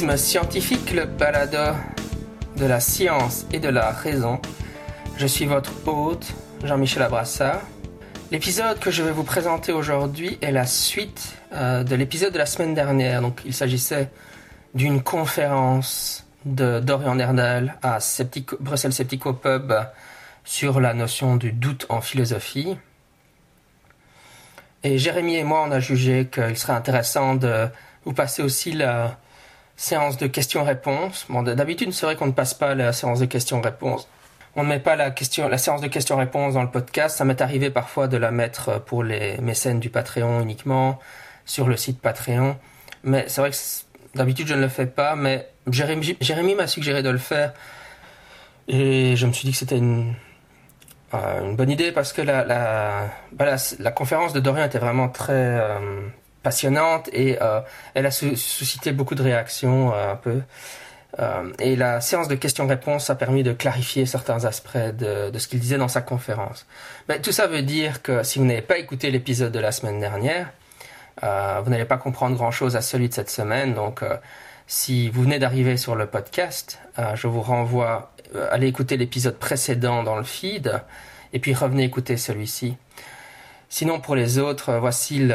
Scientifique, le balado de la science et de la raison. Je suis votre hôte, Jean-Michel Abrassa. L'épisode que je vais vous présenter aujourd'hui est la suite euh, de l'épisode de la semaine dernière. Donc, il s'agissait d'une conférence de Dorian Nerdal à Bruxelles Sceptico Pub sur la notion du doute en philosophie. Et Jérémy et moi, on a jugé qu'il serait intéressant de vous passer aussi la séance de questions-réponses. Bon, d'habitude, c'est vrai qu'on ne passe pas la séance de questions-réponses. On ne met pas la, question, la séance de questions-réponses dans le podcast. Ça m'est arrivé parfois de la mettre pour les mécènes du Patreon uniquement, sur le site Patreon. Mais c'est vrai que d'habitude, je ne le fais pas. Mais Jérémy, m'a suggéré de le faire. Et je me suis dit que c'était une, euh, bonne idée parce que la, la, bah, la, conférence de Dorian était vraiment très euh, passionnante et euh, elle a suscité beaucoup de réactions un peu. et la séance de questions-réponses a permis de clarifier certains aspects de, de ce qu'il disait dans sa conférence. Mais tout ça veut dire que si vous n'avez pas écouté l'épisode de la semaine dernière, vous n'allez pas comprendre grand-chose à celui de cette semaine. Donc, si vous venez d'arriver sur le podcast, je vous renvoie euh, allez écouter l'épisode précédent dans le feed et puis revenez écouter celui-ci. Sinon, pour les autres, euh, voici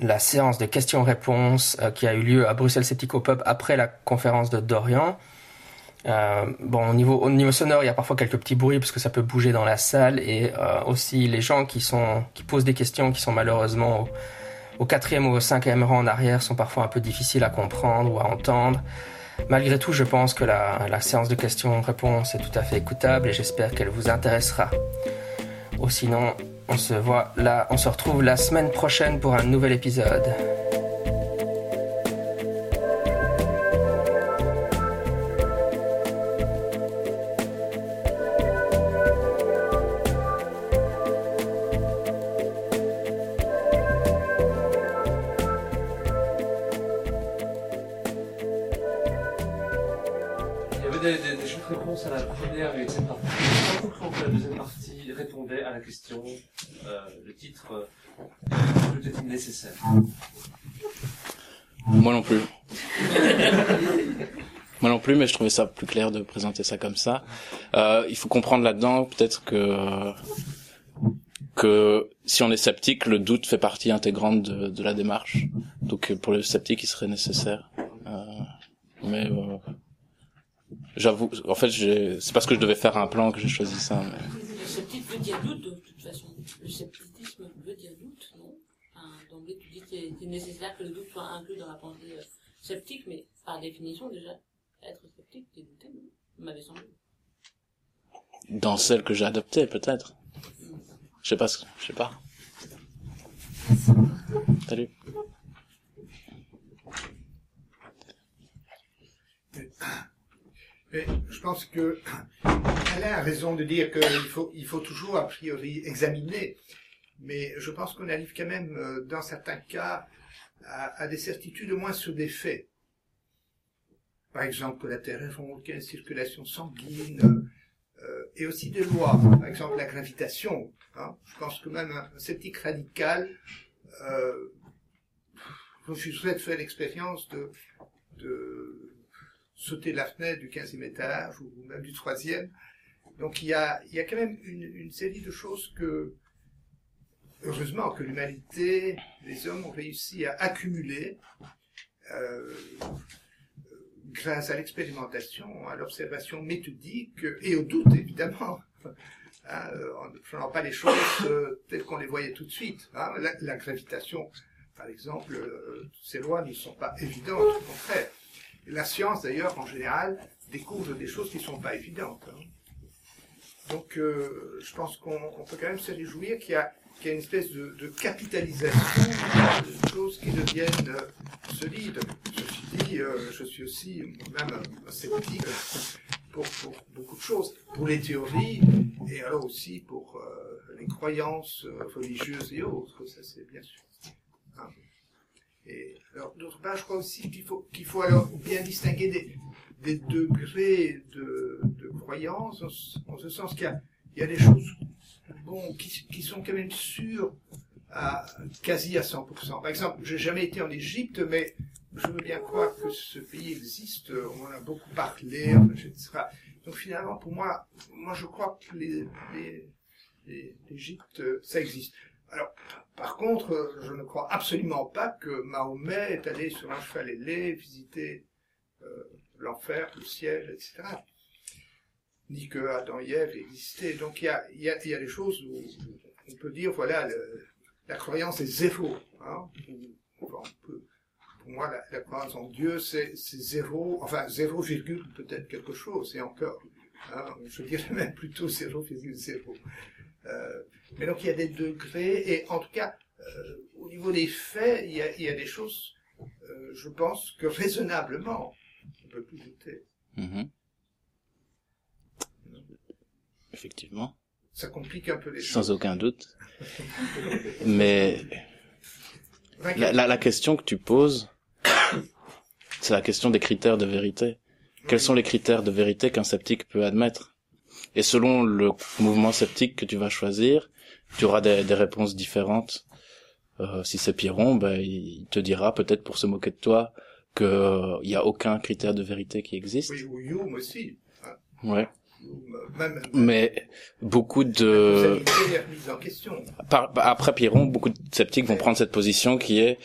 la séance de questions-réponses euh, qui a eu lieu à Bruxelles Sceptico Pub après la conférence de Dorian. bon, au niveau, au niveau sonore, il y a parfois quelques petits bruits parce que ça peut bouger dans la salle et aussi les gens qui sont qui posent des questions qui sont malheureusement au, au quatrième ou au cinquième rang en arrière sont parfois un peu difficiles à comprendre ou à entendre. Malgré tout, je pense que la, séance de questions-réponses est tout à fait écoutable et j'espère qu'elle vous intéressera. Ou sinon, on se voit là, on se retrouve la semaine prochaine pour un nouvel épisode. Mais je trouvais ça plus clair de présenter ça comme ça. Euh, il faut comprendre là-dedans peut-être que que si on est sceptique, le doute fait partie intégrante de, de la démarche. Donc pour le sceptique, il serait nécessaire. Euh, mais euh, j'avoue, en fait, c'est parce que je devais faire un plan que j'ai choisi ça. Mais... Le sceptique veut dire doute de toute façon. Le scepticisme veut dire doute, non? D'emblée, tu dis que c'est nécessaire que le doute soit inclus dans la pensée euh, sceptique, mais par définition, déjà, être m'avait semblé. Dans celle que j'ai adoptée, peut-être. Je sais pas, je sais pas. Salut. Mais je pense que elle a raison de dire qu'il faut, il faut toujours a priori examiner mais je pense qu'on arrive quand même, euh, dans certains cas, à, des certitudes au moins sur des faits. Par exemple, que la Terre est ronde, une circulation sanguine, euh, et aussi des lois. Par exemple, la gravitation. Hein. Je pense que même un, sceptique radical refuserait de faire l'expérience de, de sauter la fenêtre du 15e étage ou même du troisième. Donc il y a, il y a quand même une, une série de choses que heureusement que l'humanité, les hommes ont réussi à accumuler euh, grâce à l'expérimentation, à l'observation méthodique et au doute évidemment, hein, en ne prenant pas les choses euh, telles qu'on les voyait tout de suite. Hein. La, gravitation, par exemple, euh, ces lois ne sont pas évidentes, au contraire. La science, d'ailleurs, en général, découvre des choses qui ne sont pas évidentes. Hein. Donc, je pense qu'on peut quand même se réjouir qu'il y a qu'il y a une espèce de, capitalisation de choses qui deviennent euh, solides. Euh, je suis aussi moi-même sceptique pour, pour, beaucoup de choses, pour les théories et alors aussi pour euh, les croyances religieuses et autres, ça c'est bien sûr. Hein. Et alors, d'autre part, je crois aussi qu'il faut, qu'il faut alors bien distinguer des, degrés de, de croyance, en, ce sens qu'il y, a, des choses bon, qui, sont quand même sûrs quasi à 100%. Par exemple, j'ai jamais été en Égypte, mais je veux bien croire que ce pays existe, on en a beaucoup parlé, etc. Donc finalement, pour moi, moi je crois que l'Égypte, ça existe. Alors, par contre, je ne crois absolument pas que Mahomet est allé sur un cheval ailé visiter euh, l'enfer, le ciel, etc. Ni que Adam et Ève existaient. Donc il y a, des choses où on peut dire, voilà, la croyance est zéro. Hein, pour moi, la, croyance en Dieu, c'est zéro, enfin zéro virgule peut-être quelque chose, et encore. Hein, je dirais même plutôt 0,0. Euh, mais donc il y a des degrés, et en tout cas, euh, au niveau des faits, il y a, des choses, euh, je pense que raisonnablement, on peut plus douter. Mm-hmm. Effectivement. Ça complique un peu les choses. Sans aucun doute. Mais la, la, la, question que tu poses, c'est la question des critères de vérité. Quels sont les critères de vérité qu'un sceptique peut admettre? Et selon le mouvement sceptique que tu vas choisir, tu auras des, des réponses différentes. Euh, si c'est Piron, ben, il te dira peut-être pour se moquer de toi qu'il n'y a aucun critère de vérité qui existe. Oui, ou Hume aussi. Hein. Ouais. Mais beaucoup de après Piron, beaucoup de sceptiques vont prendre cette position qui est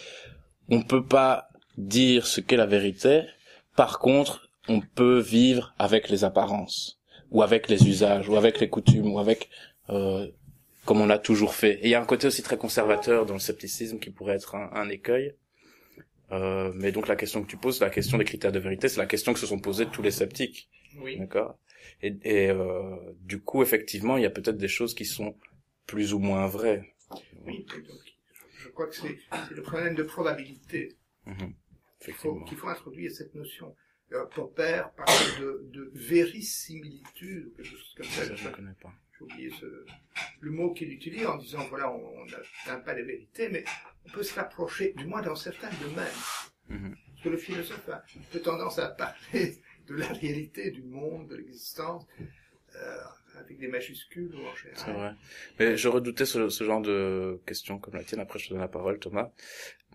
on peut pas dire ce qu'est la vérité. Par contre, on peut vivre avec les apparences ou avec les usages ou avec les coutumes ou avec euh, comme on l'a toujours fait. Et il y a un côté aussi très conservateur dans le scepticisme qui pourrait être un, un écueil. Euh, mais donc la question que tu poses, la question des critères de vérité, c'est la question que se sont posées tous les sceptiques. Oui. D'accord? Et, et euh, du coup, effectivement, il y a peut-être des choses qui sont plus ou moins vraies. Oui. je crois que c'est le problème de probabilité. Mmh. Qu'il faut, faut, introduire cette notion. Euh, Popper parle de, de vérisimilitude, quelque chose comme ça. ça je ne connais pas. J'ai oublié ce, le mot qu'il utilise en disant, voilà, on n'atteint pas les vérités, mais on peut se rapprocher, du moins dans certains domaines. Mmh. Parce que le philosophe a tendance à parler de la réalité du monde, de l'existence, euh, avec des majuscules en général. C'est vrai. Mais je redoutais ce, ce, genre de questions comme la tienne. Après, je te donne la parole, Thomas.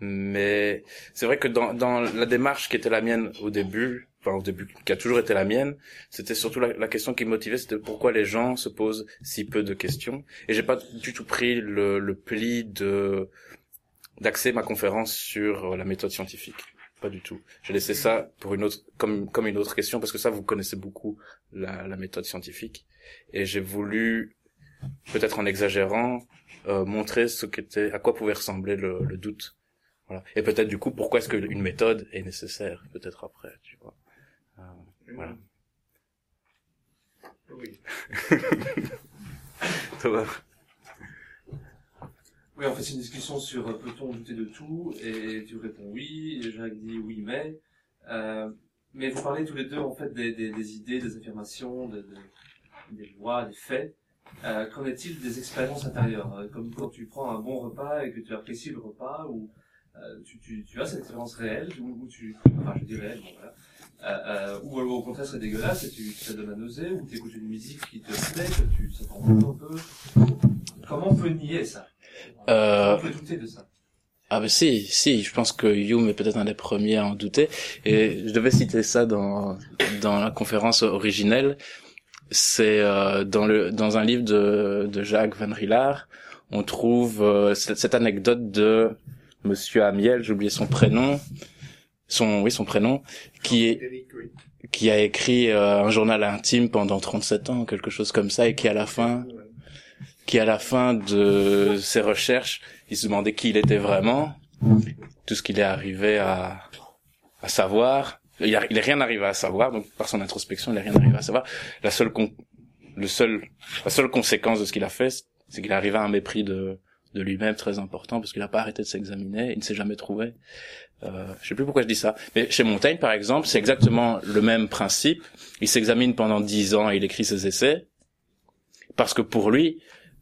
Mais c'est vrai que dans, dans la démarche qui était la mienne au début, enfin au début, qui a toujours été la mienne, c'était surtout la, la, question qui me motivait, c'était pourquoi les gens se posent si peu de questions. Et j'ai pas du tout pris le, le pli de d'axer ma conférence sur la méthode scientifique pas du tout. J'ai laissé ça pour une autre, comme comme une autre question parce que ça vous connaissez beaucoup la, la méthode scientifique et j'ai voulu peut-être en exagérant euh, montrer ce qu'était, à quoi pouvait ressembler le, le doute. Voilà. Et peut-être du coup pourquoi est-ce qu'une méthode est nécessaire peut-être après, tu vois. Euh, voilà. Oui. Oui, en fait, c'est une discussion sur euh, peut-on douter de tout, et tu réponds oui, et Jacques dit oui, mais. Euh, mais vous parlez tous les deux, en fait, des, idées, des affirmations, de, de, des lois, des faits. Euh, qu'en est-il des expériences intérieures? Comme quand tu prends un bon repas et que tu apprécies le repas, ou tu, as cette expérience réelle, ou, tu... Enfin, je dis réelle, bon, voilà. Ou au contraire c'est dégueulasse et tu, ça donne à nausée, ou tu écoutes une musique qui te plaît, que tu, ça t'en un peu. Comment on peut nier ça? Euh... On peut douter de ça. Ah ben si, si, je pense que Hume est peut-être un des premiers à en douter. Et je devais citer ça dans dans la conférence originelle. C'est euh, dans le dans un livre de de Jacques Van Rillard, on trouve euh, cette, cette, anecdote de Monsieur Amiel, j'ai oublié son prénom, son oui son prénom, qui est qui a écrit euh, un journal intime pendant 37 ans, quelque chose comme ça, et qui à la fin qui à la fin de ses recherches, il se demandait qui il était vraiment, tout ce qu'il est arrivé à, à savoir. Il, a, il est rien arrivé à savoir, donc par son introspection, il est rien arrivé à savoir. La seule con, le seul, la seule conséquence de ce qu'il a fait, c'est qu'il est arrivé à un mépris de, de lui-même très important parce qu'il n'a pas arrêté de s'examiner, il ne s'est jamais trouvé. Euh, je sais plus pourquoi je dis ça, mais chez Montaigne, par exemple, c'est exactement le même principe. Il s'examine pendant dix ans et il écrit ses essais parce que pour lui,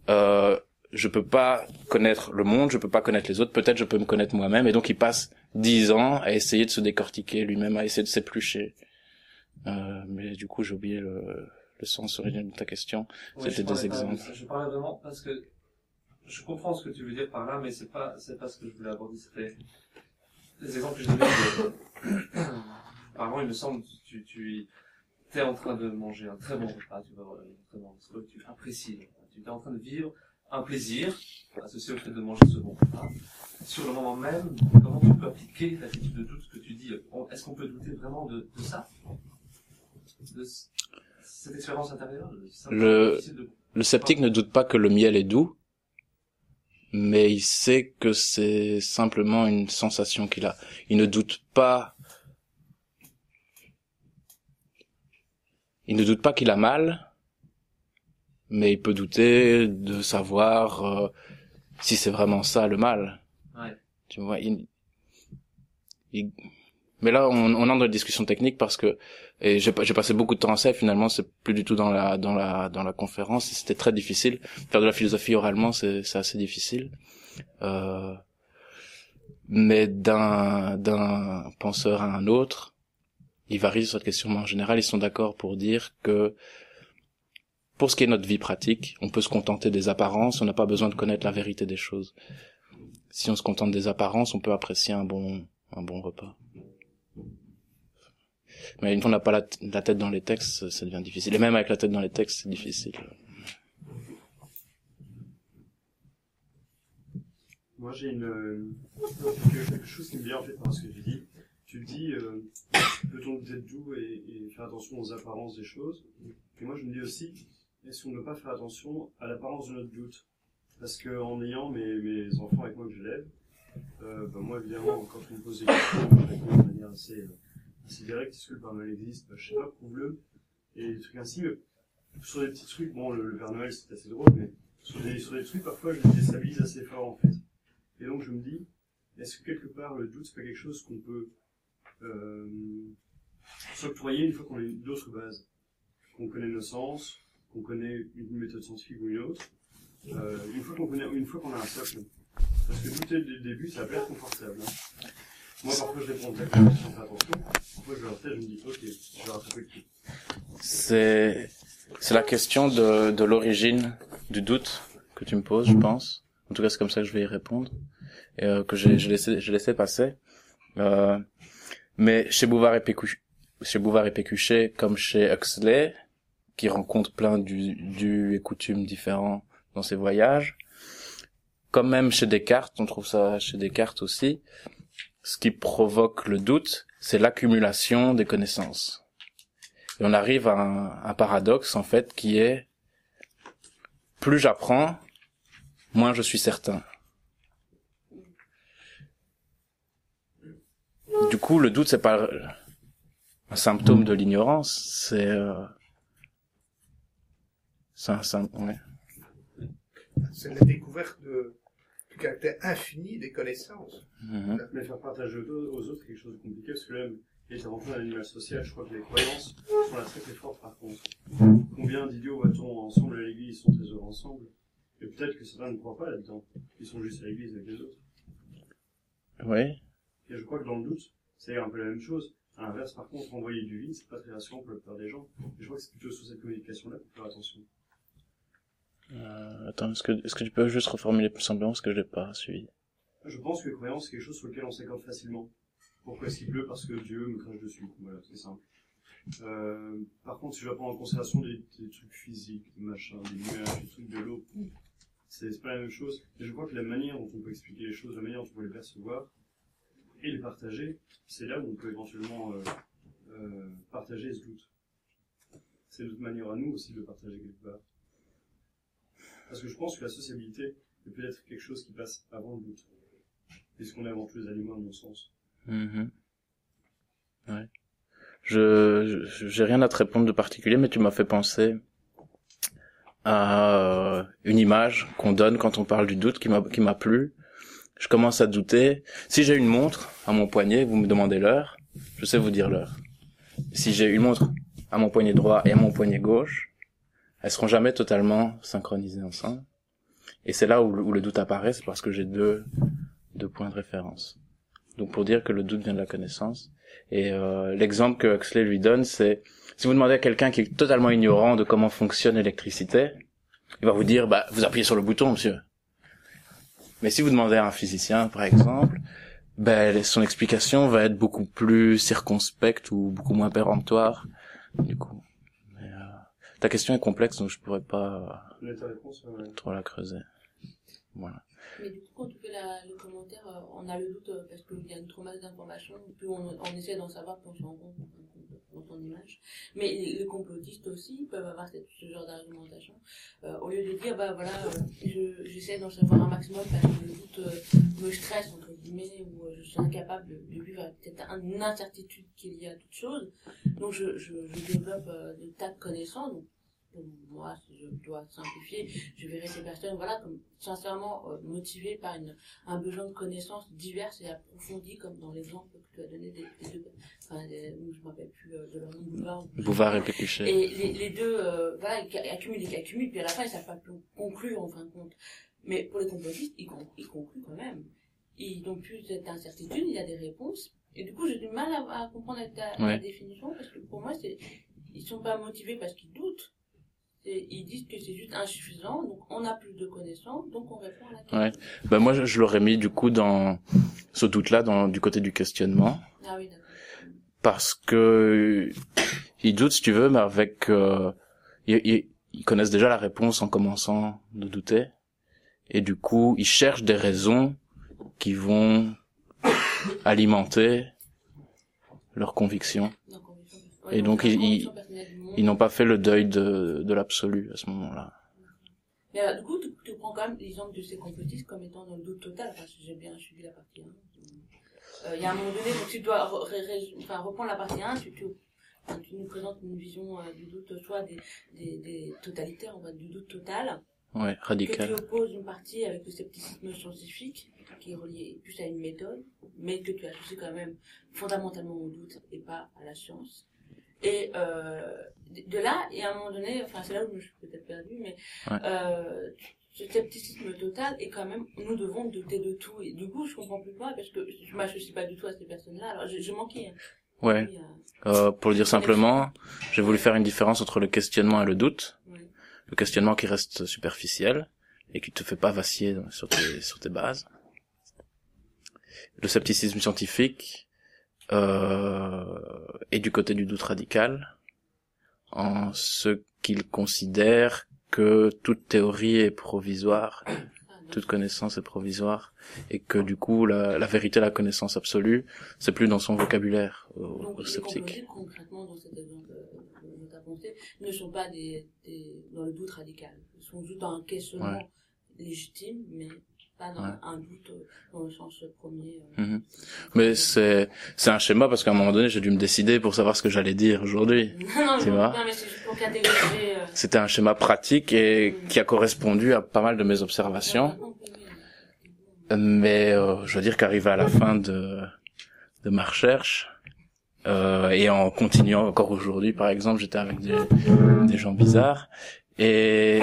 euh, je peux pas connaître le monde, je peux pas connaître les autres, peut-être je peux me connaître moi-même, et donc il passe dix ans à essayer de se décortiquer lui-même, à essayer de s'éplucher. Euh, mais du coup, j'ai oublié le, le sens original de ta question. C'était des exemples. je parlais vraiment parce que je comprends ce que tu veux dire par là, mais c'est pas c'est pas ce que je voulais aborder. C'était les exemples que je donnais, apparemment, il me semble, tu, tu es en train de manger un très bon repas, tu vas avoir un très bon repas, tu apprécies, tu es en train de vivre un plaisir associé au fait de manger ce bon repas. Sur le moment même, comment tu peux appliquer l'attitude de doute que tu dis Est-ce qu'on peut douter vraiment de, de ça? De cette expérience intérieure? Le, le sceptique ne doute pas que le miel est doux, mais il sait que c'est simplement une sensation qu'il a. Il ne doute pas. Il ne doute pas qu'il a mal, mais il peut douter de savoir euh, si c'est vraiment ça le mal. Ouais. Tu vois, il, il... mais là on, on entre dans une discussion technique parce que et j'ai passé beaucoup de temps à ça et finalement c'est plus du tout dans la dans la dans la conférence c'était très difficile faire de la philosophie oralement c'est c'est assez difficile euh, mais d'un d'un penseur à un autre il varie sur cette question mais en général ils sont d'accord pour dire que pour ce qui est notre vie pratique on peut se contenter des apparences on n'a pas besoin de connaître la vérité des choses si on se contente des apparences on peut apprécier un bon un bon repas mais une fois qu'on n'a pas la, tête dans les textes, ça devient difficile. Et même avec la tête dans les textes, c'est difficile. Moi, j'ai une, quelque chose qui me vient en fait par ce que tu dis. Tu dis, euh, peut-on être doux et, faire attention aux apparences des choses? Et moi, je me dis aussi, est-ce qu'on ne peut pas faire attention à l'apparence de notre doute Parce que en ayant mes, enfants avec moi que j'élève, euh, ben moi évidemment, quand on me pose des questions, je réponds de manière assez euh, c'est direct, est-ce que le Père Noël existe? Bah, Je sais pas, prouve-le. Et des trucs ainsi, sur des petits trucs, bon, le, Père Noël c'est assez drôle, mais sur des, sur des trucs, parfois je les déstabilise assez fort en fait. Et donc je me dis, est-ce que quelque part le doute c'est pas quelque chose qu'on peut euh, s'octroyer une fois qu'on a d'autres bases Qu'on connaît nos sens, qu'on connaît une méthode scientifique ou une autre, euh, une fois qu'on connaît, une fois qu'on a un socle. Parce que douter dès le début, ça pas être confortable. Hein. Moi, parfois, je réponds faire attention. Parfois, je leur je me dis, ok, je vais rattraper le coup. C'est, c'est la question de, de l'origine du doute que tu me poses, je pense. En tout cas, c'est comme ça que je vais y répondre. Et, euh, que j'ai, je laissé, je laissé passer. Euh, mais chez Bouvard et Pécuchet, chez Bouvard et Pécuchet, comme chez Huxley, qui rencontre plein du, et coutumes différents dans ses voyages, comme même chez Descartes, on trouve ça chez Descartes aussi, ce qui provoque le doute, c'est l'accumulation des connaissances. Et on arrive à un, paradoxe, en fait, qui est, plus j'apprends, moins je suis certain. Du coup, le doute, c'est pas un symptôme de l'ignorance, c'est, euh, c'est un symptôme, C'est la découverte de, du caractère infini des connaissances. Mhm. Mais faire partager aux autres, c'est quelque chose de compliqué, parce que là, et avant tout un animal social, je crois que les croyances sont là très très fortes par contre. Combien d'idiots voit-on ensemble à l'église, ils sont très heureux ensemble? Et peut-être que certains ne croient pas là-dedans, ils sont juste à l'église avec les autres. Oui. Et je crois que dans le doute, c'est un peu la même chose. À l'inverse, par contre, envoyer du vide, c'est pas très rassurant pour la plupart des gens. Et je crois que c'est plutôt sur cette communication-là qu'il faut faire attention. Euh, attends, est-ce que, tu peux juste reformuler plus simplement parce que je l'ai pas suivi? Je pense que croyance, c'est quelque chose sur lequel on s'accorde facilement. Pourquoi est-ce qu'il pleut? Parce que Dieu me crache dessus. Voilà, c'est simple. Euh, par contre, si je prendre en considération des, trucs physiques, des des nuages, des trucs de l'eau, c'est pas la même chose. Mais je crois que la manière dont on peut expliquer les choses, la manière dont on peut les percevoir et les partager, c'est là où on peut éventuellement euh, partager ce doute. C'est notre manière à nous aussi de partager quelque part. Parce que je pense que la sociabilité est peut-être quelque chose qui passe avant le doute. Puisqu'on est avant tous les animaux, à mon sens? Mm Ouais. Je, j'ai rien à te répondre de particulier, mais tu m'as fait penser à euh, une image qu'on donne quand on parle du doute qui m'a plu. Je commence à douter. Si j'ai une montre à mon poignet, vous me demandez l'heure, je sais vous dire l'heure. Si j'ai une montre à mon poignet droit et à mon poignet gauche, elles seront jamais totalement synchronisées ensemble. Et c'est là où, le doute apparaît, c'est parce que j'ai deux, deux points de référence. Donc pour dire que le doute vient de la connaissance. Et euh, l'exemple que Huxley lui donne, c'est si vous demandez à quelqu'un qui est totalement ignorant de comment fonctionne l'électricité, il va vous dire, bah, vous appuyez sur le bouton, monsieur. Mais si vous demandez à un physicien, par exemple, ben, son explication va être beaucoup plus circonspecte ou beaucoup moins péremptoire, du coup. Ta question est complexe, donc je pourrais pas réponse, ouais. trop la creuser. Voilà. Mais du coup, quand tu fais la, le commentaire, euh, on a le doute euh, parce qu'il y a une trop masse d'informations, plus on, on essaie d'en savoir, plus on se rend compte image. Mais les, complotistes aussi peuvent avoir ce genre d'argumentation. Euh, au lieu de dire, bah voilà, euh, je- j'essaie d'en savoir un maximum parce que le doute euh, me stresse, entre guillemets, ou euh, je suis incapable de, de vivre peut-être un- une incertitude qu'il y a toute chose. Donc je, développe des tas de connaissances. Pour moi, si je dois simplifier, je verrais ces personnes, voilà, comme sincèrement euh, motivées par une, un besoin de connaissances diverses et approfondies, comme dans l'exemple que tu as donné des, des deux, enfin, des, je me rappelle plus euh, de leur nom, Bouvard. ou- Bouvard et Pécuchet. Et les, les deux, euh, voilà, ils accumulent, ils accumulent, puis à la fin, ils savent pas plus conclure, en fin de compte. Mais pour les complotistes, ils, con- ils concluent quand même. Ils n'ont plus cette incertitude, il y a des réponses. Et du coup, j'ai du mal à, à comprendre ta, Ouais. définition, parce que pour moi, c'est, ils sont pas motivés parce qu'ils doutent. Ils disent que c'est juste insuffisant, donc on a plus de connaissances, donc on répond à la question. Ouais. Ben, moi, je, je l'aurais mis, du coup, dans ce doute-là, dans, du côté du questionnement. Ah oui, parce que ils doutent si tu veux mais avec euh, ils, ils- ils connaissent déjà la réponse en commençant de douter et du coup ils cherchent des raisons qui vont alimenter leurs convictions Donc, Et donc, ils- n'ont pas fait le deuil de, de l'absolu à ce moment-là Mais alors, du coup, tu, tu prends quand même l'exemple de ces complotistes comme étant dans le doute total. Enfin, si j'ai bien suivi la partie 1. Euh, Il y a un moment donné, donc tu dois re- enfin, reprendre la partie 1, tu, tu, nous présentes une vision euh, du doute, soit des, des, des totalitaires, on va du doute total, ouais que tu radical opposes une partie avec le scepticisme scientifique, qui est relié plus à une méthode, mais que tu associes quand même fondamentalement au doute et pas à la science. Et euh, de là, et à un moment donné, enfin c'est là où je suis peut-être perdue, mais Ouais. euh, ce scepticisme total est quand même, nous devons douter de tout. Et du coup, je comprends plus pas parce que je m'associe pas du tout à ces personnes-là. Alors, je, je manquais. hein. ouais euh, euh, pour le dire simplement j'ai voulu faire une différence entre le questionnement et le doute ouais. le questionnement qui reste superficiel et qui te fait pas vaciller sur tes, sur tes bases. Le scepticisme scientifique euh, est du côté du doute radical, en ce qu'il considère que toute théorie est provisoire, toute connaissance est provisoire, et que du coup la, la vérité, la connaissance absolue, c'est plus dans son vocabulaire au, sceptique. complotistes, concrètement, dans cet exemple de ta pensée, ne sont pas des, des, dans le doute radical. Ils sont juste dans un questionnement Ouais. légitime, mais pas dans Ouais. un doute euh, dans le sens premier. euh. Mhm. Mais c'est c'est un schéma parce qu'à un moment donné, j'ai dû me décider pour savoir ce que j'allais dire aujourd'hui. non, non, Tu non, vois non, mais c'est juste pour catégoriser. Euh, C'était un schéma pratique et qui a correspondu à pas mal de mes observations. Mais euh, je veux dire qu'arrivé à la fin de, de ma recherche, euh, et en continuant encore aujourd'hui, par exemple, j'étais avec des, des gens bizarres, et,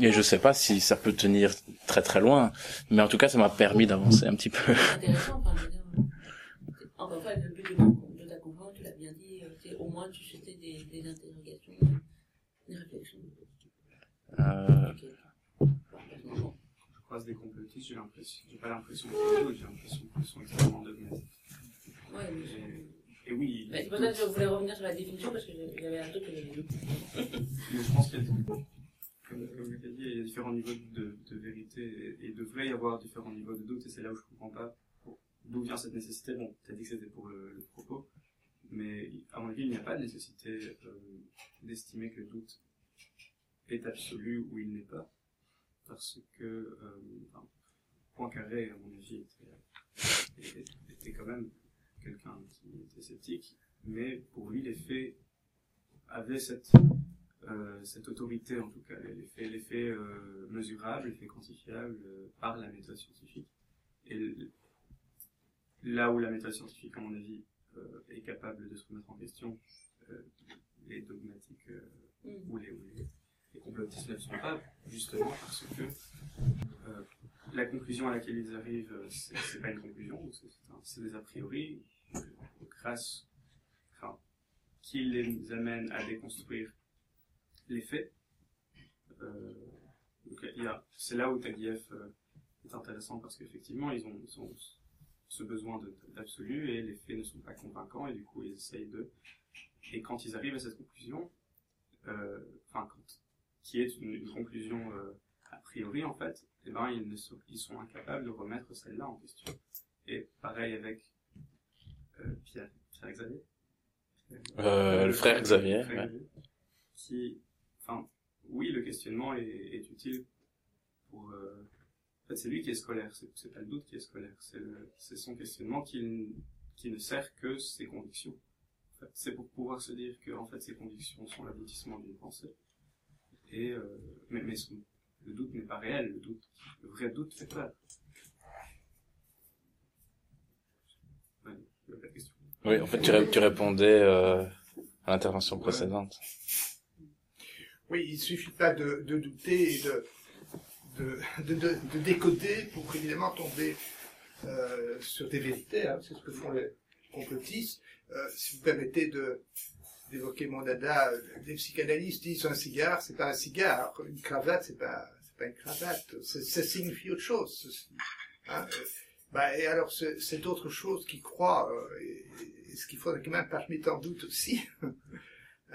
et je sais pas si ça peut tenir très très loin, mais en tout cas, ça m'a permis d'avancer un petit peu. C'est intéressant, enfin, euh, encore une fois, le but de, ta- de ta conférence, tu l'as bien dit, euh, c'est au moins tu suscitais des, des interrogations, des réflexions. Euh, Ok. Personnellement. Je croise des complotistes, j'ai l'impression, j'ai pas l'impression qu'ils doutent, j'ai l'impression qu'ils sont extrêmement dogmatiques. Ouais, mais Et, et oui, Bah, c'est pour ça que je voulais revenir sur la définition parce que j'avais un truc que j'avais je pense qu'il y a, comme, comme je l'ai dit, il y a différents niveaux de, de vérité et, et il devrait y avoir différents niveaux de doute et c'est là où je comprends pas d'où vient cette nécessité. Bon, t'as dit que c'était pour le, le propos, mais à mon avis, il n'y a pas de nécessité euh, d'estimer que le doute est absolu ou il n'est pas, parce que euh, enfin, Poincaré, à mon avis, était, était, était quand même quelqu'un qui était sceptique, mais pour lui, les faits avaient cette euh, cette autorité en tout cas, les faits, les faits euh, mesurables, les faits quantifiables euh, par la méthode scientifique. Et là où la méthode scientifique, à mon avis, est capable de se remettre en question, les dogmatiques Mm. ou les, ou les, les complotistes ne le sont pas, justement parce que la conclusion à laquelle ils arrivent, c'est c'est pas une conclusion, c'est c'est un- c'est des a priori, grâce, qui les amène à déconstruire les faits. Euh, c'est là où Taguieff euh, est intéressant parce qu'effectivement ils ont, ils ont ce besoin d'absolu et les faits ne sont pas convaincants et du coup ils essayent de et quand ils arrivent à cette conclusion euh, enfin qui est une, conclusion euh, a priori en fait eh ben ils sont incapables de remettre celle-là en question et pareil avec Pierre Pierre Xavier Euh, le frère Xavier, le frère ouais. Xavier, qui enfin oui le questionnement est, est utile pour euh, en fait, c'est lui qui est scolaire, c'est pas le doute qui est scolaire, c'est son questionnement qui, qui ne sert que ses convictions. En fait, c'est pour pouvoir se dire que en fait ses convictions sont l'aboutissement d'une pensée. Et euh, mais, mais son- le doute n'est pas réel, le doute, le vrai doute fait peur. Ouais, il y a pas de question. Oui, en fait, tu, ré- tu répondais euh, à l'intervention précédente. Oui, il suffit pas de, de douter et de, de, de, de- de décoder pour évidemment tomber euh, sur des vérités. hein. C'est ce que font les complotistes. Euh, si vous permettez de d'évoquer mon dada, les psychanalystes disent un cigare, c'est pas un cigare, une cravate, c'est pas c'est pas une cravate. Ça signifie autre chose. ceci. Hein. Bah, et alors c'est c'est autre chose qui croit, euh, et ce qu'il faudrait quand même pas mettre en doute aussi. Hein.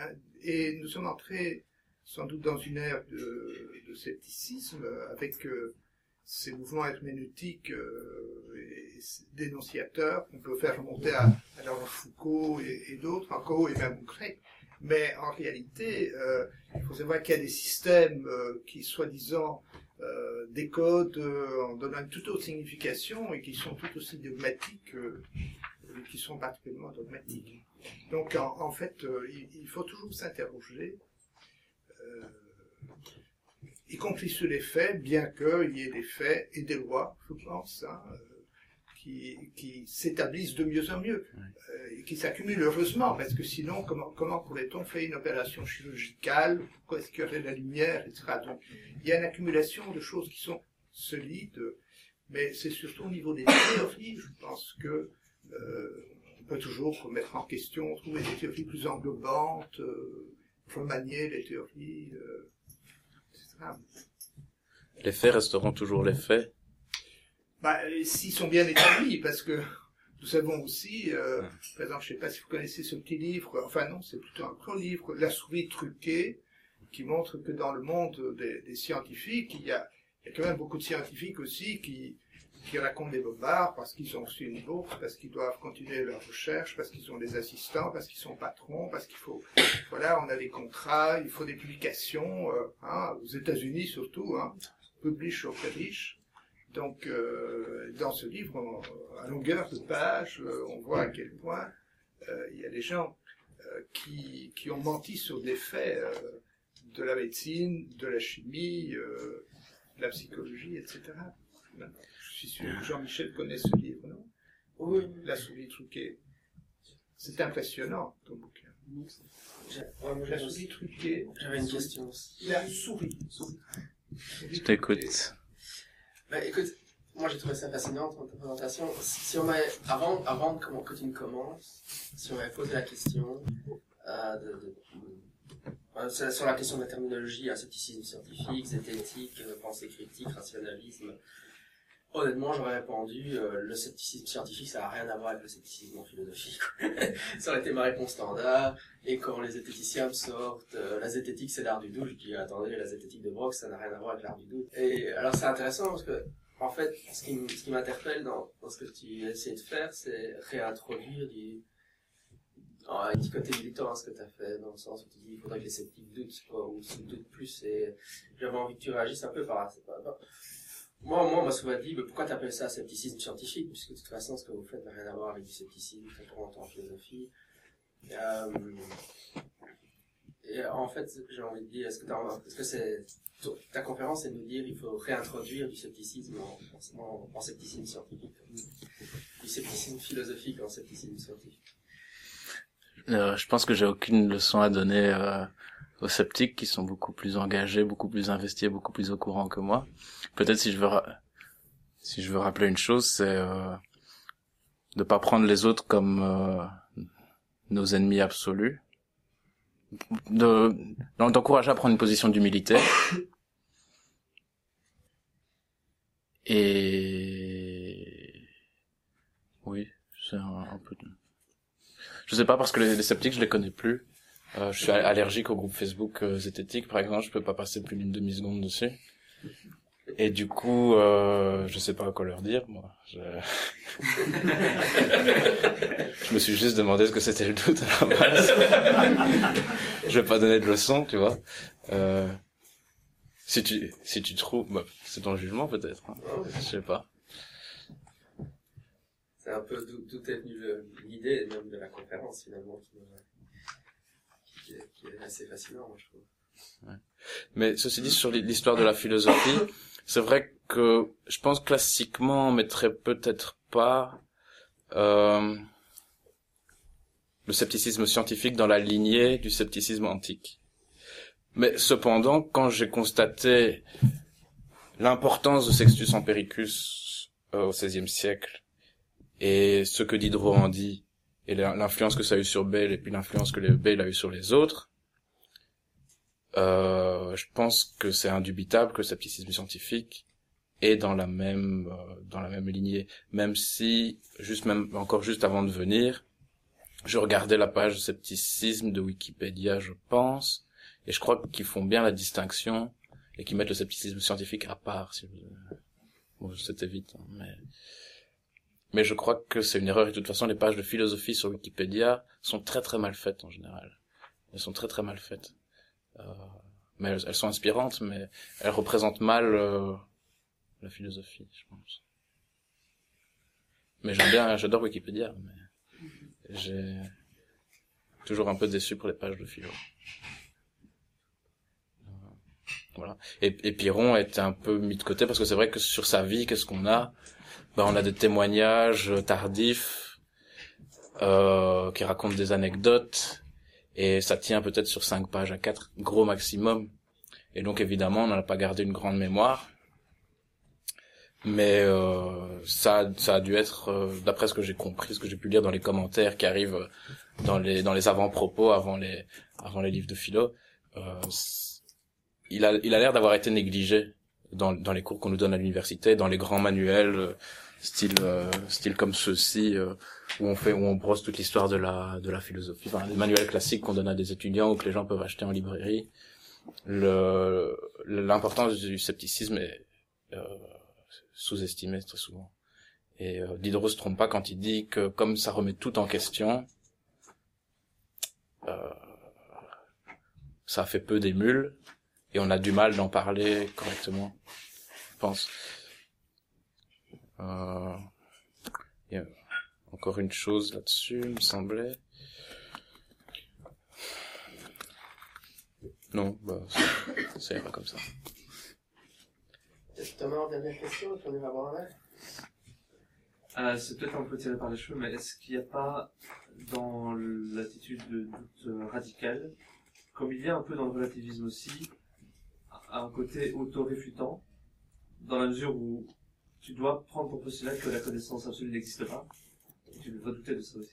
Et nous sommes entrés sans doute dans une ère de, scepticisme euh, avec euh, ces mouvements herméneutiques euh, et dénonciateurs qu'on peut faire remonter à, à Laurent Foucault et, d'autres, encore et même grecs. Mais en réalité, euh, il faut savoir qu'il y a des systèmes euh, qui, soi-disant, euh, décodent euh, en donnant une toute autre signification et qui sont tout aussi dogmatiques, euh, euh, qui sont particulièrement dogmatiques. Donc, en, en fait, euh, il, il faut toujours s'interroger euh, y compris sur les faits, bien qu'il y ait des faits et des lois, je pense, hein, euh, qui, qui s'établissent de mieux en mieux, euh, et qui s'accumulent heureusement, parce que sinon, comment, comment pourrait-on faire une opération chirurgicale Pourquoi est-ce qu'il y aurait la lumière, etc. Donc, il y a une accumulation de choses qui sont solides, mais c'est surtout au niveau des théories, je pense que on peut toujours remettre en question, trouver des théories plus englobantes, euh, remanier les théories, euh, etc. Les faits resteront toujours les faits? Bah, s'ils sont bien établis, parce que nous savons aussi, euh, par exemple, je sais pas si vous connaissez ce petit livre, enfin non, c'est plutôt un grand livre, La souris truquée, qui montre que dans le monde des, des scientifiques, il y, a, il y a quand même beaucoup de scientifiques aussi qui, qui racontent des bobards parce qu'ils ont reçu une bourse, parce qu'ils doivent continuer leur recherche, parce qu'ils ont des assistants, parce qu'ils sont patrons, parce qu'il faut, voilà, on a des contrats, il faut des publications, euh, hein, aux États-Unis surtout, hein, publish or perish. Donc, euh, dans ce livre, à longueur de page, euh, on voit à quel point il y a des gens qui, qui ont menti sur des faits de la médecine, de la chimie, de la psychologie, etc. suis sûr que Jean-Michel connaît ce livre, non? Oui, La souris truquée. C'est impressionnant, ton bouquin. moi, La j'avais souris truquée. j'avais une question aussi. La souris. Je t'écoute. Bah, écoute, moi j'ai trouvé ça fascinant ton ta présentation. Si, on avant, avant que, que tu ne commences, si on m'avait posé la question euh, de, de- euh, sur la question de la terminologie, ascéticisme scientifique, zététique, euh, pensée critique, rationalisme, honnêtement j'aurais répondu euh, le scepticisme scientifique ça n'a rien à voir avec le scepticisme en philosophie. ça aurait été ma réponse standard. Et quand les zététiciens me sortent euh, la zététique c'est l'art du doute, je dis attendez la zététique de Brock ça n'a rien à voir avec l'art du doute. Et alors c'est intéressant parce que en fait ce qui, m'interpelle dans, dans ce que tu essaies de faire c'est réintroduire du oh, un petit côté militant à ce que tu as fait dans le sens où tu dis il faudrait que les sceptiques doutent quoi, ou se doutent plus et j'avais envie que tu réagisses un peu par, par, par- moi, moi, on m'a souvent dit, mais pourquoi t'appelles ça scepticisme scientifique? Puisque de toute façon, ce que vous faites n'a rien à voir avec du scepticisme, quand on entend en philosophie. Euh, et en fait, j'ai envie de dire, est-ce que, c'est, ta conférence, c'est de nous dire il faut réintroduire du scepticisme en scepticisme scientifique, du scepticisme philosophique en scepticisme scientifique. Euh, je pense que j'ai aucune leçon à donner euh, aux sceptiques qui sont beaucoup plus engagés, beaucoup plus investis, beaucoup plus au courant que moi. Peut-être si je veux si je veux rappeler une chose, c'est euh, de pas prendre les autres comme euh, nos ennemis absolus, de d'en- d'encourager à prendre une position d'humilité et C'est un, un peu. Je sais pas parce que les, les sceptiques, je les connais plus. Euh, je suis allergique au groupe Facebook euh, zététique, par exemple. Je peux pas passer plus d'une demi seconde dessus. Et du coup, euh, je sais pas quoi leur dire. Moi, je... je me suis juste demandé ce que c'était le doute à la base. je vais pas donner de leçon, tu vois. Euh, si tu si tu trouves, bah, c'est ton jugement peut-être. hein. Je sais pas. C'est un peu d'où d'où est venue l'idée même de la conférence finalement qui, qui est, qui est assez fascinant, moi, je trouve. Mais ceci dit, sur l'histoire de la philosophie, c'est vrai que je pense classiquement on mettrait peut-être pas euh, le scepticisme scientifique dans la lignée du scepticisme antique. Mais cependant, quand j'ai constaté l'importance de Sextus Empiricus euh, au XVIe siècle et ce que Diderot en dit et l'in- l'influence que ça a eu sur Bell et puis l'influence que le- Bell a eu sur les autres, euh, je pense que c'est indubitable que le scepticisme scientifique est dans la même euh, dans la même lignée, même si juste même encore juste avant de venir, je regardais la page scepticisme de Wikipédia, je pense, et je crois qu'ils font bien la distinction et qu'ils mettent le scepticisme scientifique à part. Si vous... Bon, c'était vite, hein, mais mais je crois que c'est une erreur et de toute façon les pages de philosophie sur Wikipédia sont très très mal faites en général. Elles sont très très mal faites. Euh, mais elles, sont inspirantes, mais elles représentent mal euh, la philosophie, je pense. Mais j'aime bien, j'adore Wikipédia, mais j'ai toujours un peu déçu pour les pages de philo. Euh, Voilà. Et, et Piron est un peu mis de côté parce que c'est vrai que sur sa vie, qu'est-ce qu'on a? Ben, On a des témoignages tardifs euh, qui racontent des anecdotes et ça tient peut-être sur cinq pages à quatre, gros maximum. Et donc évidemment, on n'en a pas gardé une grande mémoire. Mais euh, ça, ça a dû être, euh, d'après ce que j'ai compris, ce que j'ai pu lire dans les commentaires qui arrivent dans les dans les avant-propos avant les avant les livres de philo, euh, il a il a l'air d'avoir été négligé dans dans les cours qu'on nous donne à l'université, dans les grands manuels style euh, style comme ceux-ci euh, où on fait où on brosse toute l'histoire de la de la philosophie, enfin les manuels classiques qu'on donne à des étudiants ou que les gens peuvent acheter en librairie. Le l'importance du scepticisme est euh, sous-estimée très souvent. Et euh, Diderot se trompe pas quand il dit que comme ça remet tout en question, euh, ça fait peu d'émules et on a du mal d'en parler correctement, je pense. Euh, il y a encore une chose là-dessus, il me semblait. Non, bah, ça, ça ira comme ça. Thomas, dernière question, on ira un verre. Euh, c'est peut-être un peu tiré par les cheveux, mais est-ce qu'il n'y a pas dans l'attitude de doute euh, radical, comme il y a un peu dans le relativisme aussi, un côté auto-réfutant, dans la mesure où tu dois prendre pour postulat que la connaissance absolue n'existe pas, tu dois douter de ça aussi.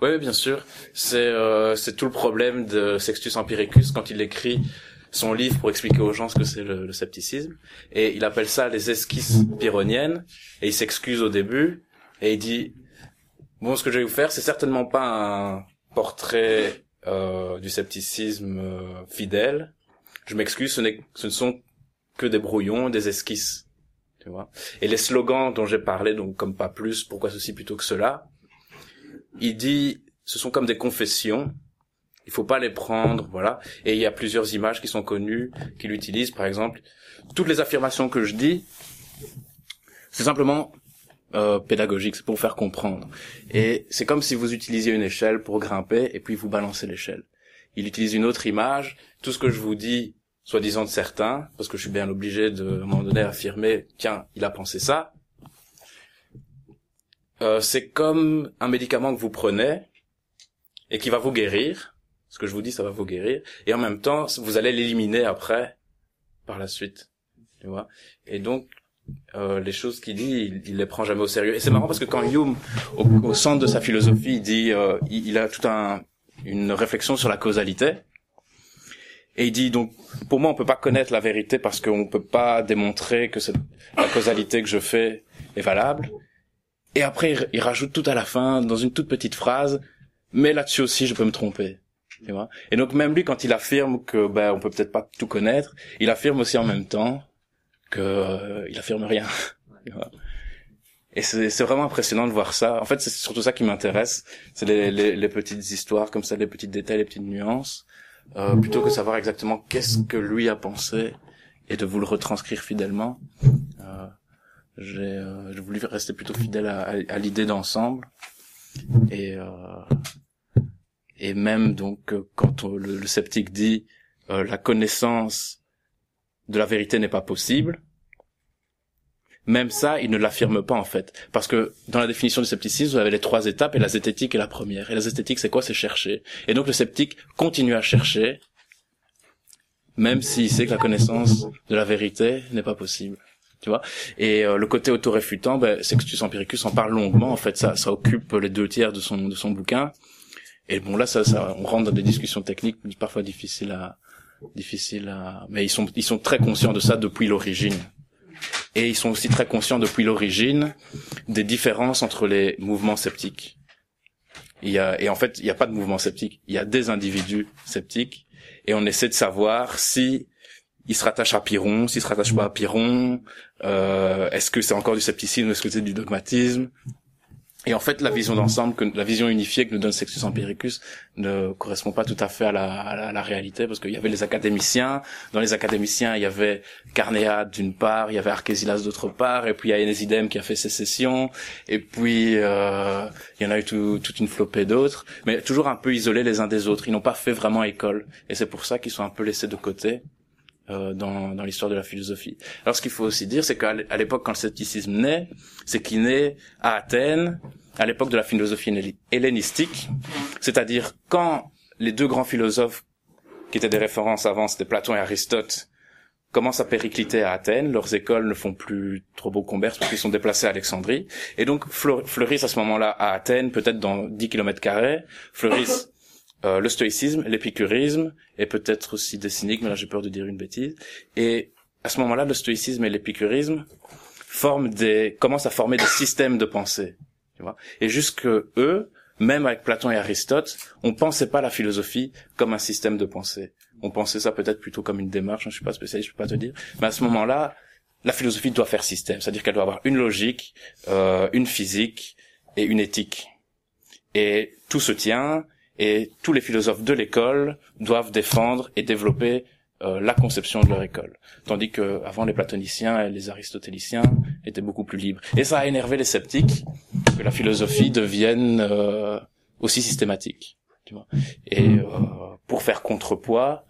Oui, bien sûr. C'est euh, c'est tout le problème de Sextus Empiricus quand il écrit son livre pour expliquer aux gens ce que c'est le, scepticisme. Et il appelle ça les esquisses pyrrhoniennes. Et il s'excuse au début. Et il dit, bon, ce que je vais vous faire, c'est certainement pas un portrait euh, du scepticisme euh, fidèle. Je m'excuse, ce, ce ne sont que des brouillons, des esquisses. Et les slogans dont j'ai parlé, donc comme pas plus, pourquoi ceci plutôt que cela, il dit, ce sont comme des confessions. Il faut pas les prendre, voilà. Et il y a plusieurs images qui sont connues, qu'il utilise, par exemple. Toutes les affirmations que je dis, c'est simplement euh, pédagogique, c'est pour faire comprendre. Et c'est comme si vous utilisiez une échelle pour grimper et puis vous balancez l'échelle. Il utilise une autre image. Tout ce que je vous dis, soi-disant de certains, parce que je suis bien obligé de, à un moment donné, affirmer, tiens, il a pensé ça. Euh, c'est comme un médicament que vous prenez et qui va vous guérir. Ce que je vous dis, ça va vous guérir. Et en même temps, vous allez l'éliminer après, par la suite. Tu vois? Et donc, euh, les choses qu'il dit, il, il les prend jamais au sérieux. Et c'est marrant parce que quand Hume, au, centre de sa philosophie, il dit, euh, il, il a tout un une réflexion sur la causalité. Et il dit donc, pour moi, on peut pas connaître la vérité parce qu'on peut pas démontrer que cette, la causalité que je fais est valable. Et après, il, rajoute tout à la fin, dans une toute petite phrase, mais là-dessus aussi, je peux me tromper. Tu vois? Et donc même lui, quand il affirme que ben on peut peut-être pas tout connaître, il affirme aussi en même temps que euh, il affirme rien. Et c'est vraiment impressionnant de voir ça. En fait, c'est surtout ça qui m'intéresse, c'est les, les, les petites histoires comme ça, les petits détails, les petites nuances, euh, plutôt que savoir exactement qu'est-ce que lui a pensé et de vous le retranscrire fidèlement. Euh, j'ai euh, voulu rester plutôt fidèle à, à, à l'idée d'ensemble et euh, et même donc quand le, le sceptique dit euh, la connaissance de la vérité n'est pas possible même ça, il ne l'affirme pas en fait, parce que dans la définition du scepticisme, vous avez les trois étapes et la zététique est la première. Et la zététique, c'est quoi? C'est chercher. Et donc le sceptique continue à chercher, même s'il sait que la connaissance de la vérité n'est pas possible. Tu vois? Et euh, le côté autoréfutant, ben, Sextus Empiricus en parle longuement. En fait, ça, ça occupe les deux tiers de son de son bouquin. Et bon, là, ça, ça, on rentre dans des discussions techniques parfois difficiles à difficiles à. Mais ils sont ils sont très conscients de ça depuis l'origine. Et ils sont aussi très conscients depuis l'origine des différences entre les mouvements sceptiques. Il y a, et en fait, il n'y a pas de mouvement sceptique. Il y a des individus sceptiques. Et on essaie de savoir si ils se rattachent à Pyrrhon, s'ils se rattachent pas à Pyrrhon, euh, est-ce que c'est encore du scepticisme, est-ce que c'est du dogmatisme? Et en fait, la vision d'ensemble, la vision unifiée que nous donne Sextus Empiricus ne correspond pas tout à fait à la, à la, à la réalité, parce qu'il y avait les académiciens. Dans les académiciens, il y avait Carnéade d'une part, il y avait Archésilas d'autre part, et puis il y a Enésidème qui a fait sécession, et puis euh, il y en a eu tout- toute une flopée d'autres, mais toujours un peu isolés les uns des autres. Ils n'ont pas fait vraiment école, et c'est pour ça qu'ils sont un peu laissés de côté. Euh, dans, dans l'histoire de la philosophie. Alors ce qu'il faut aussi dire, c'est qu'à l'époque quand le scepticisme naît, c'est qu'il naît à Athènes, à l'époque de la philosophie hellénistique, c'est-à-dire quand les deux grands philosophes qui étaient des références avant, c'était Platon et Aristote, commencent à péricliter à Athènes, leurs écoles ne font plus trop beau commerce parce qu'ils sont déplacés à Alexandrie, et donc fleur- fleurissent à ce moment-là à Athènes, peut-être dans 10 kilomètres carrés, fleurissent euh, le stoïcisme, l'épicurisme, et peut-être aussi des cyniques, mais là j'ai peur de dire une bêtise. Et à ce moment-là, le stoïcisme et l'épicurisme forment des, commencent à former des systèmes de pensée. Tu vois et jusque eux, même avec Platon et Aristote, on pensait pas la philosophie comme un système de pensée. On pensait ça peut-être plutôt comme une démarche, hein, je suis pas spécialiste, je peux pas te dire. Mais à ce moment-là, la philosophie doit faire système, c'est-à-dire qu'elle doit avoir une logique, euh, une physique et une éthique. Et tout se tient, et tous les philosophes de l'école doivent défendre et développer euh, la conception de leur école. Tandis que avant les platoniciens et les aristotéliciens étaient beaucoup plus libres. Et ça a énervé les sceptiques que la philosophie devienne euh, aussi systématique. Tu vois. Et euh, pour faire contrepoids,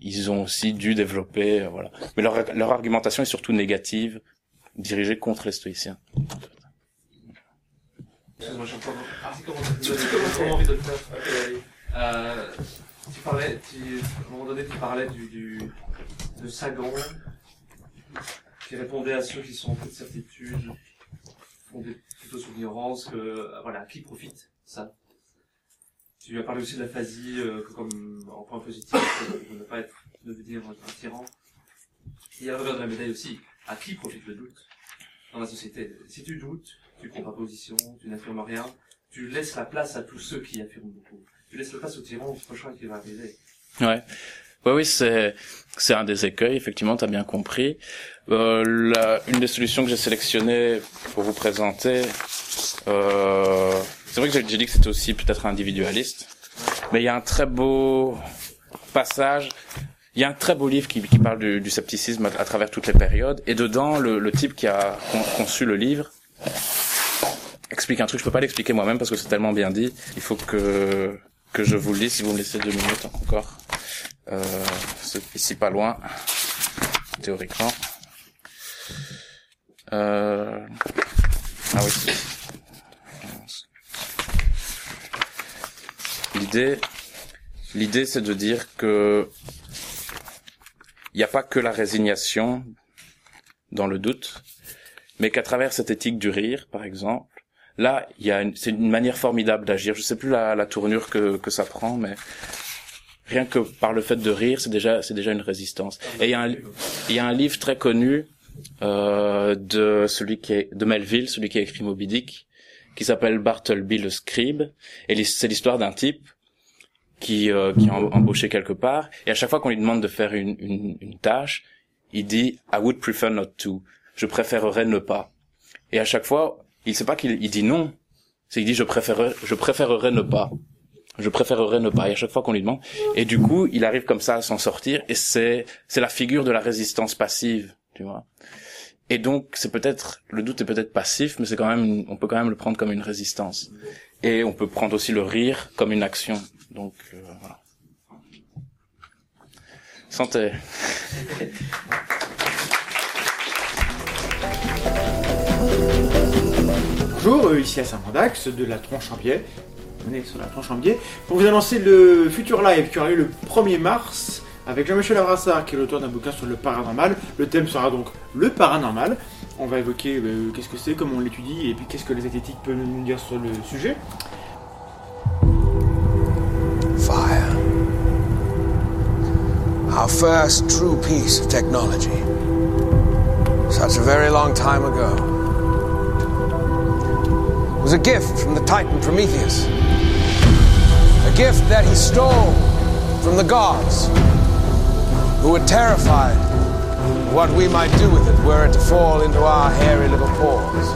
ils ont aussi dû développer, euh, voilà. Mais leur, leur argumentation est surtout négative, dirigée contre les stoïciens. Moi, j'ai encore j'ai vraiment envie de le faire. Euh, tu parlais, tu, à un moment donné, tu parlais du, du, de Sagan, qui répondait à ceux qui sont en de certitude, fondés plutôt sur l'ignorance, que, euh, voilà, à qui profite ça Tu lui as parlé aussi de l'aphasie euh, comme en point positif, de ne pas être, de devenir un tyran. Il y a le revers de la médaille aussi. À qui profite le doute dans la société? Si tu doutes, tu position, tu n'affirmes rien, tu laisses la place à tous ceux qui affirment beaucoup. Tu laisses la place au tyran prochain qui va arriver. Ouais. Ouais, oui, c'est c'est un des écueils. Effectivement, t'as bien compris. Euh, la, une des solutions que j'ai sélectionnées pour vous présenter, euh, c'est vrai que j'ai dit que c'était aussi peut-être individualiste, mais il y a un très beau passage. Il y a un très beau livre qui, qui parle du, du scepticisme à, travers toutes les périodes, et dedans, le, le type qui a con- conçu le livre explique un truc. Je peux pas l'expliquer moi-même parce que c'est tellement bien dit. Il faut que que je vous le dise si vous me laissez deux minutes encore. Euh, ici pas loin, théoriquement. Euh... Ah oui. L'idée, l'idée, c'est de dire que il n'y a pas que la résignation dans le doute, mais qu'à travers cette éthique du rire, par exemple, là, il y a c'est une manière formidable d'agir. Je sais plus la, la tournure que, que ça prend, mais rien que par le fait de rire, c'est déjà, c'est déjà une résistance. Et il y a un, il y a un livre très connu euh, de celui qui est de Melville, celui qui a écrit Moby Dick, qui s'appelle Bartleby le scribe, et c'est l'histoire d'un type qui euh, qui est embauché quelque part, et à chaque fois qu'on lui demande de faire une, une, une tâche, il dit I would prefer not to, je préférerais ne pas. Et à chaque fois, il sait pas qu'il il dit non, c'est qu'il dit je préférerais je préférerais ne pas je préférerais ne pas. Et à chaque fois qu'on lui demande, et du coup, il arrive comme ça à s'en sortir, et c'est c'est la figure de la résistance passive, tu vois. Et donc, c'est peut-être le doute est peut-être passif, mais c'est quand même, on peut quand même le prendre comme une résistance. Et on peut prendre aussi le rire comme une action. Donc euh, voilà. Santé. Bonjour, euh, ici à Saint-Mandax de la tronche en biais sur la tranche en biais, pour vous annoncer le futur live qui aura lieu le 1er mars avec Jean-Michel Abrassard qui est l'auteur d'un bouquin sur le paranormal. Le thème sera donc le paranormal. On va évoquer euh, qu'est-ce que c'est, comment on l'étudie et puis qu'est-ce que les athétiques peuvent nous dire sur le sujet. Fire. Our first true piece of technology. Such a very long time ago. Was a gift from the Titan Prometheus. A gift that he stole from the gods, who were terrified of what we might do with it were it to fall into our hairy little paws.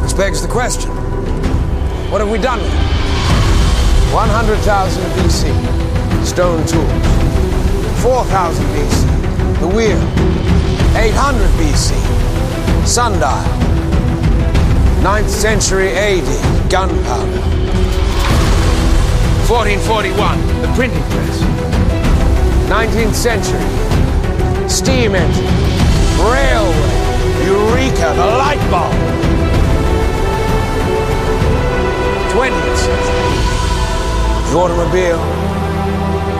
Which begs the question what have we done with it? 100,000 BC, stone tools. 4,000 BC, the wheel. 800 BC, sundial. 9th century AD, gunpowder. 1441, the printing press. 19th century, steam engine, railway, eureka, the light bulb. 20th century, the automobile,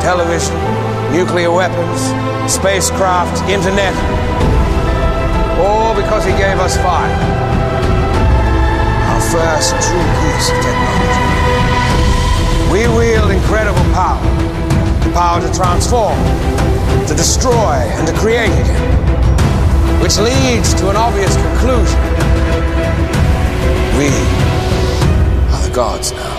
television, nuclear weapons, spacecraft, internet, all because he gave us fire. First true piece of technology. We wield incredible power. The power to transform, to destroy, and to create again. Which leads to an obvious conclusion. We are the gods now.